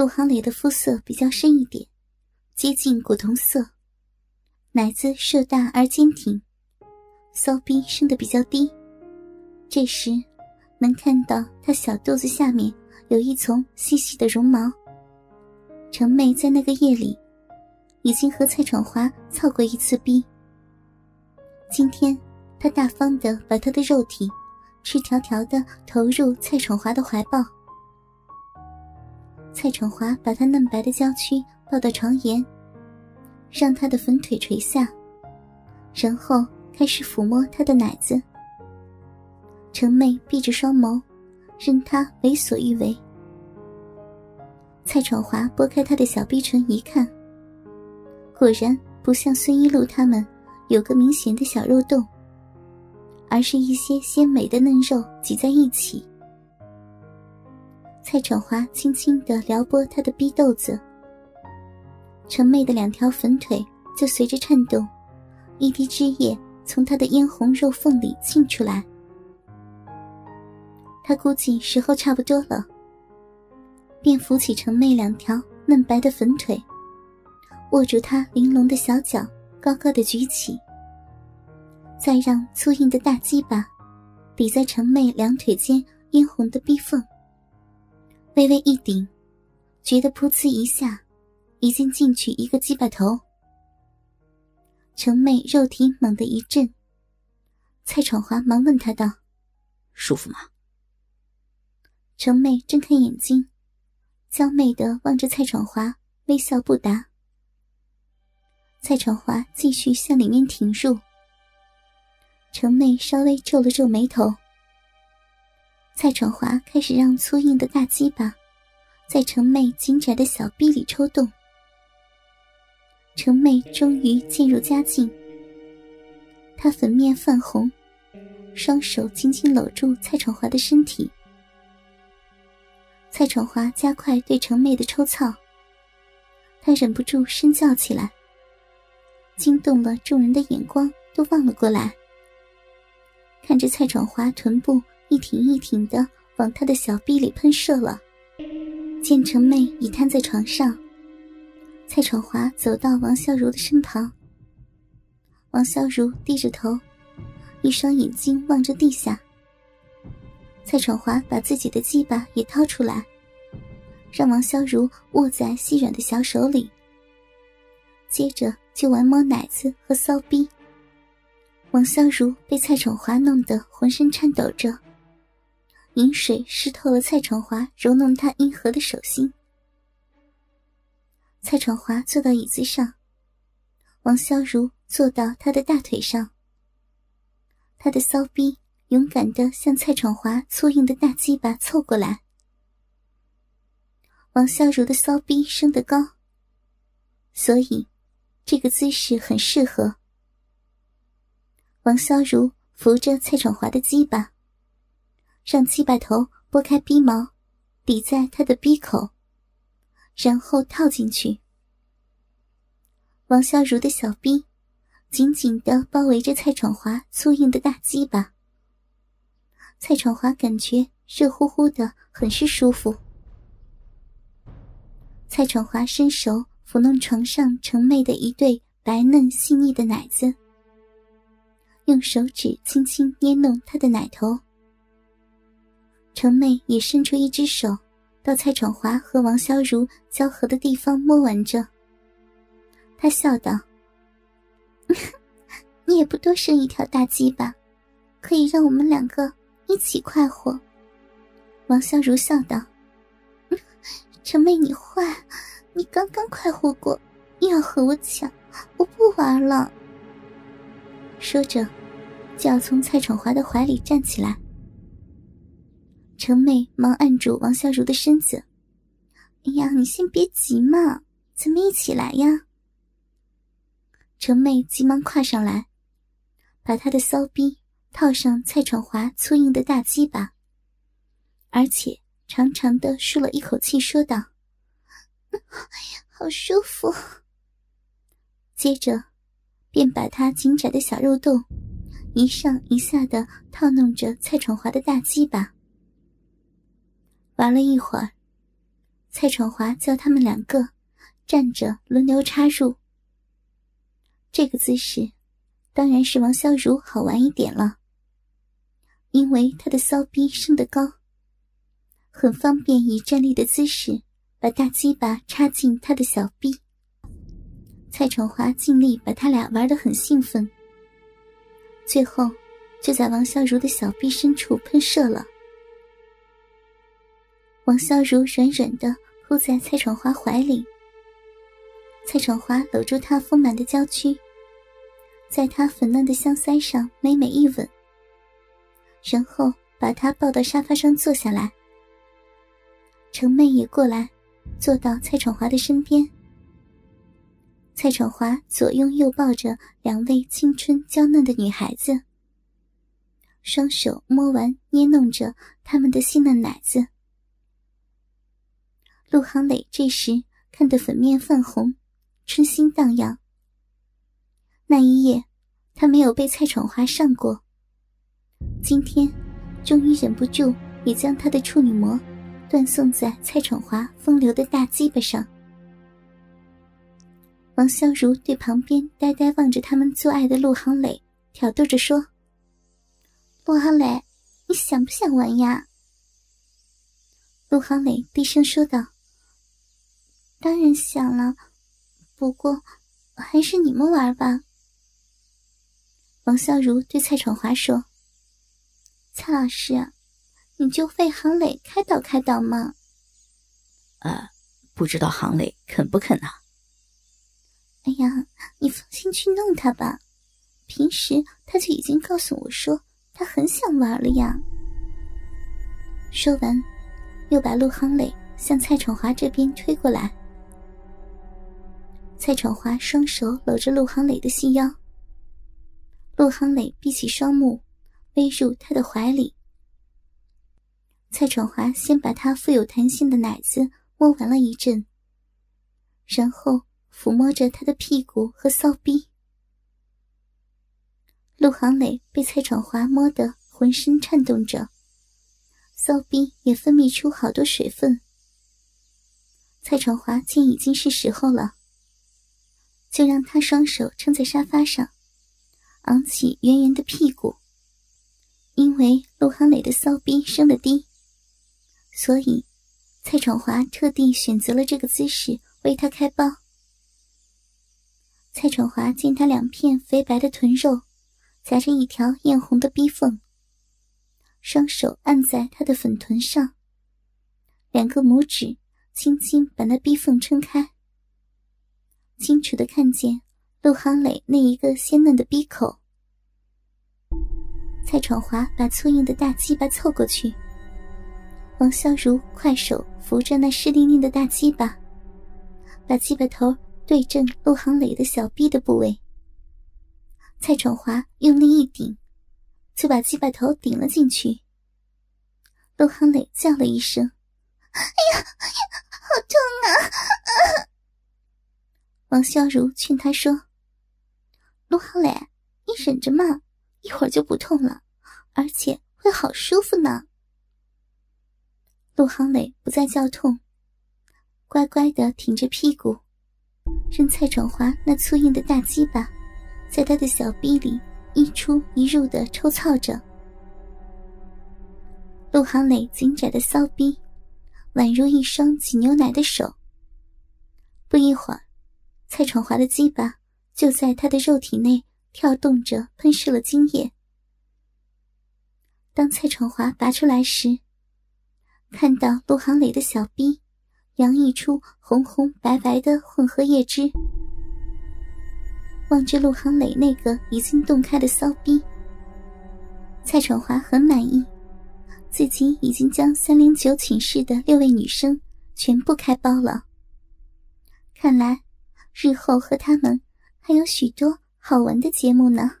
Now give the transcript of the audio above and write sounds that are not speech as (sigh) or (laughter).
陆航磊的肤色比较深一点，接近古铜色，奶子硕大而坚挺，骚逼升得比较低。这时，能看到他小肚子下面有一丛细细的绒毛。程妹在那个夜里，已经和蔡闯华操过一次逼。今天，她大方的把他的肉体，赤条条的投入蔡闯华的怀抱。蔡闯华把他嫩白的娇躯抱到床沿，让他的粉腿垂下，然后开始抚摸他的奶子。程妹闭着双眸，任他为所欲为。蔡闯华拨开他的小逼唇一看，果然不像孙一路他们有个明显的小肉洞，而是一些鲜美的嫩肉挤在一起。蔡闯华轻轻的撩拨他的逼豆子，程妹的两条粉腿就随着颤动，一滴汁液从他的嫣红肉缝里沁出来。他估计时候差不多了，便扶起程妹两条嫩白的粉腿，握住她玲珑的小脚，高高的举起，再让粗硬的大鸡巴抵在程妹两腿间嫣红的逼缝，微微一顶，觉得噗呲一下，已经进去一个鸡巴头。程妹肉体猛地一震，蔡闯华忙问他道：“舒服吗？”程妹睁开眼睛，娇媚的望着蔡闯华，微笑不答。蔡闯华继续向里面挺入。程妹稍微皱了皱眉头。蔡闯华开始让粗硬的大鸡巴在程妹紧窄的小臂里抽动。程妹终于渐入佳境，她粉面泛红，双手紧紧搂住蔡闯华的身体。蔡闯华加快对程妹的抽操，他忍不住深叫起来，惊动了众人的眼光都望了过来。看着蔡闯华臀部一挺一挺的往他的小臂里喷射了，见程妹已瘫在床上，蔡闯华走到王笑如的身旁。王笑如低着头，一双眼睛望着地下。蔡闯华把自己的鸡巴也掏出来，让王潇如握在细软的小手里。接着就玩摸奶子和骚逼。王笑如被蔡闯华弄得浑身颤抖着，饮水湿透了蔡闯华揉弄他阴核的手心。蔡闯华坐到椅子上，王潇如坐到他的大腿上。他的骚逼。勇敢的向蔡闯华粗硬的大鸡巴凑过来，王潇如的骚逼升得高，所以这个姿势很适合。王潇如扶着蔡闯华的鸡巴，让鸡巴头拨开逼毛，抵在他的逼口，然后套进去。王孝如的小逼紧紧的包围着蔡闯华粗硬的大鸡巴。蔡闯华感觉热乎乎的，很是舒服。蔡闯华伸手抚弄床上程妹的一对白嫩细腻的奶子，用手指轻轻捏弄她的奶头。程妹也伸出一只手，到蔡闯华和王潇如交合的地方摸玩着。她笑道：“ (laughs) 你也不多生一条大鸡吧，可以让我们两个。”一起快活，王潇如笑道：“ (laughs) 程妹，你坏，你刚刚快活过，又要和我抢，我不玩了。”说着，就要从蔡闯华的怀里站起来。陈妹忙按住王香如的身子：“哎呀，你先别急嘛，咱们一起来呀。”陈妹急忙跨上来，把她的骚逼。套上蔡闯华粗硬的大鸡巴，而且长长的舒了一口气，说道：“ (laughs) 好舒服。”接着，便把他紧窄的小肉洞一上一下的套弄着蔡闯华的大鸡巴。玩了一会儿，蔡闯华叫他们两个站着轮流插入。这个姿势，当然是王小如好玩一点了，因为他的骚逼升得高，很方便以站立的姿势把大鸡巴插进他的小臂。蔡闯华尽力把他俩玩得很兴奋，最后就在王小如的小臂深处喷射了。王小如软软的扑在蔡闯华怀里，蔡闯华搂住她丰满的娇躯，在她粉嫩的香腮上美美一吻，然后把她抱到沙发上坐下来。程妹也过来，坐到蔡闯华的身边。蔡闯华左拥右抱着两位青春娇嫩的女孩子，双手摸完捏弄着他们的细嫩奶子。陆航磊这时看得粉面泛红，春心荡漾。那一夜，他没有被蔡闯华上过，今天终于忍不住，也将他的处女膜断送在蔡闯华风流的大鸡巴上。王小如对旁边呆呆望着他们做爱的陆航磊挑逗着说：“陆航磊，你想不想玩呀？”陆航磊低声说道：“当然想了，不过还是你们玩吧。”王笑如对蔡闯华说：“蔡老师，你就为杭磊开导开导嘛。”“呃，不知道航磊肯不肯啊？”哎呀，你放心去弄他吧。平时他就已经告诉我说他很想玩了呀。说完，又把陆航磊向蔡闯华这边推过来。蔡闯华双手搂着陆航磊的细腰，陆航磊闭起双目，偎入他的怀里。蔡闯华先把他富有弹性的奶子摸完了一阵，然后。抚摸着他的屁股和骚逼，陆航磊被蔡闯华摸得浑身颤动着，骚逼也分泌出好多水分。蔡闯华见已经是时候了，就让他双手撑在沙发上，昂起圆圆的屁股。因为陆航磊的骚逼升得低，所以蔡闯华特地选择了这个姿势为他开包。蔡闯华见他两片肥白的臀肉，夹着一条艳红的逼缝，双手按在他的粉臀上，两个拇指轻轻把那逼缝撑开，清楚的看见陆航磊那一个鲜嫩的逼口。蔡闯华把粗硬的大鸡巴凑过去，王小如快手扶着那湿淋淋的大鸡巴，把鸡巴头。对正陆航磊的小臂的部位，蔡闯华用力一顶，就把鸡巴头顶了进去。陆航磊叫了一声：“哎呀，好痛啊！”王小如劝他说：“陆航磊，你忍着嘛，一会儿就不痛了，而且会好舒服呢。”陆航磊不再叫痛，乖乖的挺着屁股。任蔡闯华那粗硬的大鸡巴，在他的小臂里一出一入的抽操着。陆航磊紧窄的骚逼，宛如一双挤牛奶的手。不一会儿，蔡闯华的鸡巴就在他的肉体内跳动着，喷射了精液。当蔡闯华拔出来时，看到陆航磊的小逼。洋溢出红红白白的混合液汁，望着陆航磊那个已经洞开的骚逼，蔡闯华很满意，自己已经将三零九寝室的六位女生全部开包了。看来，日后和他们还有许多好玩的节目呢。